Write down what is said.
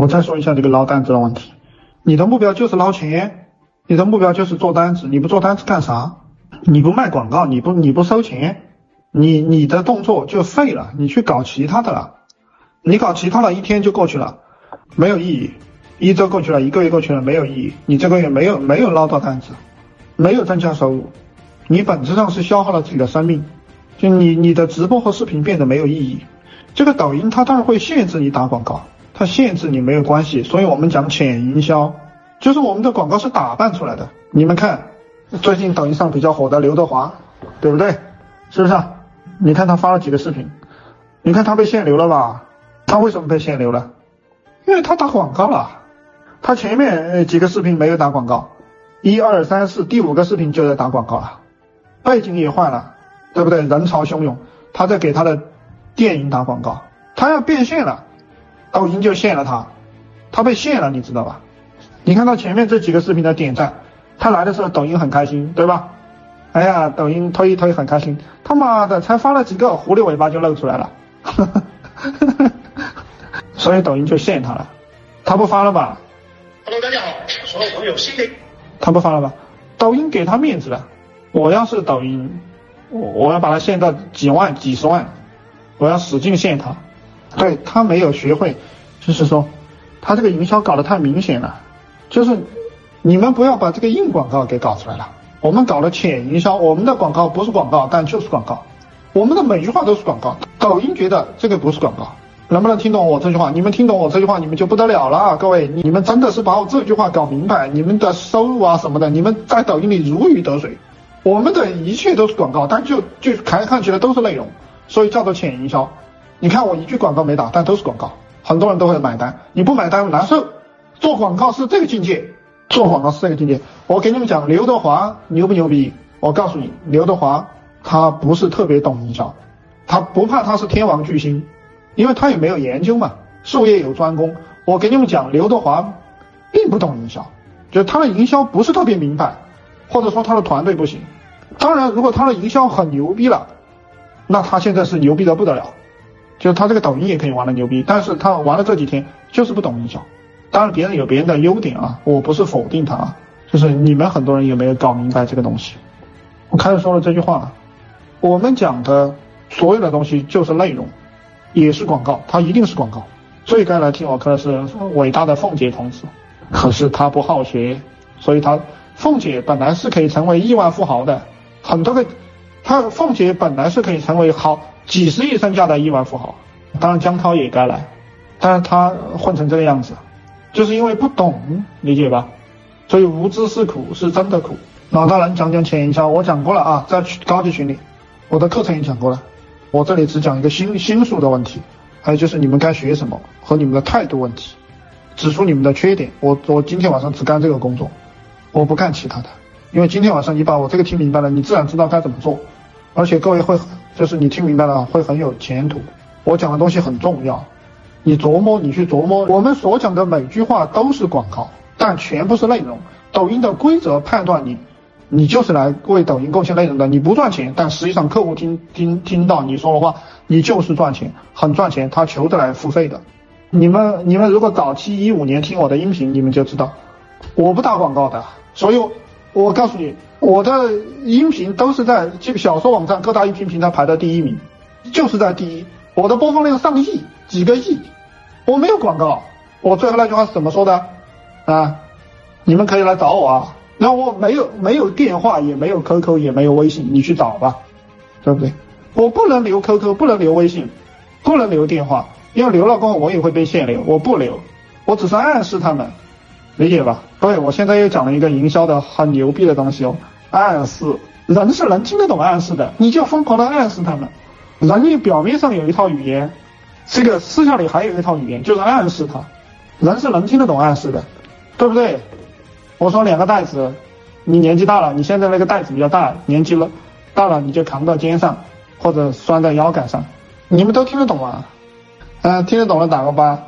我再说一下这个捞单子的问题，你的目标就是捞钱，你的目标就是做单子，你不做单子干啥？你不卖广告，你不你不收钱，你你的动作就废了，你去搞其他的了，你搞其他的一天就过去了，没有意义，一周过去了，一个月过去了，没有意义，你这个月没有没有捞到单子，没有增加收入，你本质上是消耗了自己的生命，就你你的直播和视频变得没有意义，这个抖音它当然会限制你打广告。它限制你没有关系，所以我们讲浅营销，就是我们的广告是打扮出来的。你们看，最近抖音上比较火的刘德华，对不对？是不是？你看他发了几个视频，你看他被限流了吧？他为什么被限流了？因为他打广告了。他前面几个视频没有打广告，一二三四，第五个视频就在打广告了，背景也换了，对不对？人潮汹涌，他在给他的电影打广告，他要变现了。抖音就限了他，他被限了，你知道吧？你看到前面这几个视频的点赞，他来的时候抖音很开心，对吧？哎呀，抖音推一推很开心，他妈的才发了几个，狐狸尾巴就露出来了，所以抖音就限他了，他不发了吧？Hello，大家好，所有朋友新的，他不发了吧？抖音给他面子了，我要是抖音，我我要把他限到几万、几十万，我要使劲限他。对他没有学会，就是说，他这个营销搞得太明显了，就是你们不要把这个硬广告给搞出来了，我们搞了浅营销，我们的广告不是广告，但就是广告，我们的每句话都是广告。抖音觉得这个不是广告，能不能听懂我这句话？你们听懂我这句话，你们就不得了了，各位，你们真的是把我这句话搞明白，你们的收入啊什么的，你们在抖音里如鱼得水。我们的一切都是广告，但就就看看起来都是内容，所以叫做浅营销。你看我一句广告没打，但都是广告，很多人都会买单。你不买单难受。做广告是这个境界，做广告是这个境界。我给你们讲，刘德华牛不牛逼？我告诉你，刘德华他不是特别懂营销，他不怕他是天王巨星，因为他也没有研究嘛，术业有专攻。我给你们讲，刘德华并不懂营销，就他的营销不是特别明白，或者说他的团队不行。当然，如果他的营销很牛逼了，那他现在是牛逼的不得了。就是他这个抖音也可以玩的牛逼，但是他玩了这几天就是不懂营销。当然别人有别人的优点啊，我不是否定他啊，就是你们很多人有没有搞明白这个东西？我开始说了这句话，我们讲的所有的东西就是内容，也是广告，它一定是广告。最该来听我课的是伟大的凤姐同志，可是她不好学，所以她凤姐本来是可以成为亿万富豪的，很多个，她凤姐本来是可以成为好。几十亿身价的亿万富豪，当然江涛也该来，但是他混成这个样子，就是因为不懂，理解吧？所以无知是苦，是真的苦。老大人讲讲潜营销，我讲过了啊，在高级群里，我的课程也讲过了。我这里只讲一个心心术的问题，还有就是你们该学什么和你们的态度问题，指出你们的缺点。我我今天晚上只干这个工作，我不干其他的，因为今天晚上你把我这个听明白了，你自然知道该怎么做，而且各位会。就是你听明白了会很有前途，我讲的东西很重要，你琢磨，你去琢磨。我们所讲的每句话都是广告，但全部是内容。抖音的规则判断你，你就是来为抖音贡献内容的。你不赚钱，但实际上客户听听听到你说的话，你就是赚钱，很赚钱，他求着来付费的。你们你们如果早期一五年听我的音频，你们就知道，我不打广告的，所以。我告诉你，我的音频都是在这个小说网站各大音频平台排的第一名，就是在第一。我的播放量上亿，几个亿，我没有广告。我最后那句话是怎么说的啊？你们可以来找我啊。那我没有没有电话，也没有 QQ，也没有微信，你去找吧，对不对？我不能留 QQ，不能留微信，不能留电话，因为留了过后我也会被限流。我不留，我只是暗示他们。理解吧？对，我现在又讲了一个营销的很牛逼的东西哦，暗示，人是能听得懂暗示的，你就疯狂的暗示他们。人表面上有一套语言，这个私下里还有一套语言，就是暗示他。人是能听得懂暗示的，对不对？我说两个袋子，你年纪大了，你现在那个袋子比较大，年纪了大了你就扛到肩上或者拴在腰杆上，你们都听得懂吗？嗯，听得懂了打个八。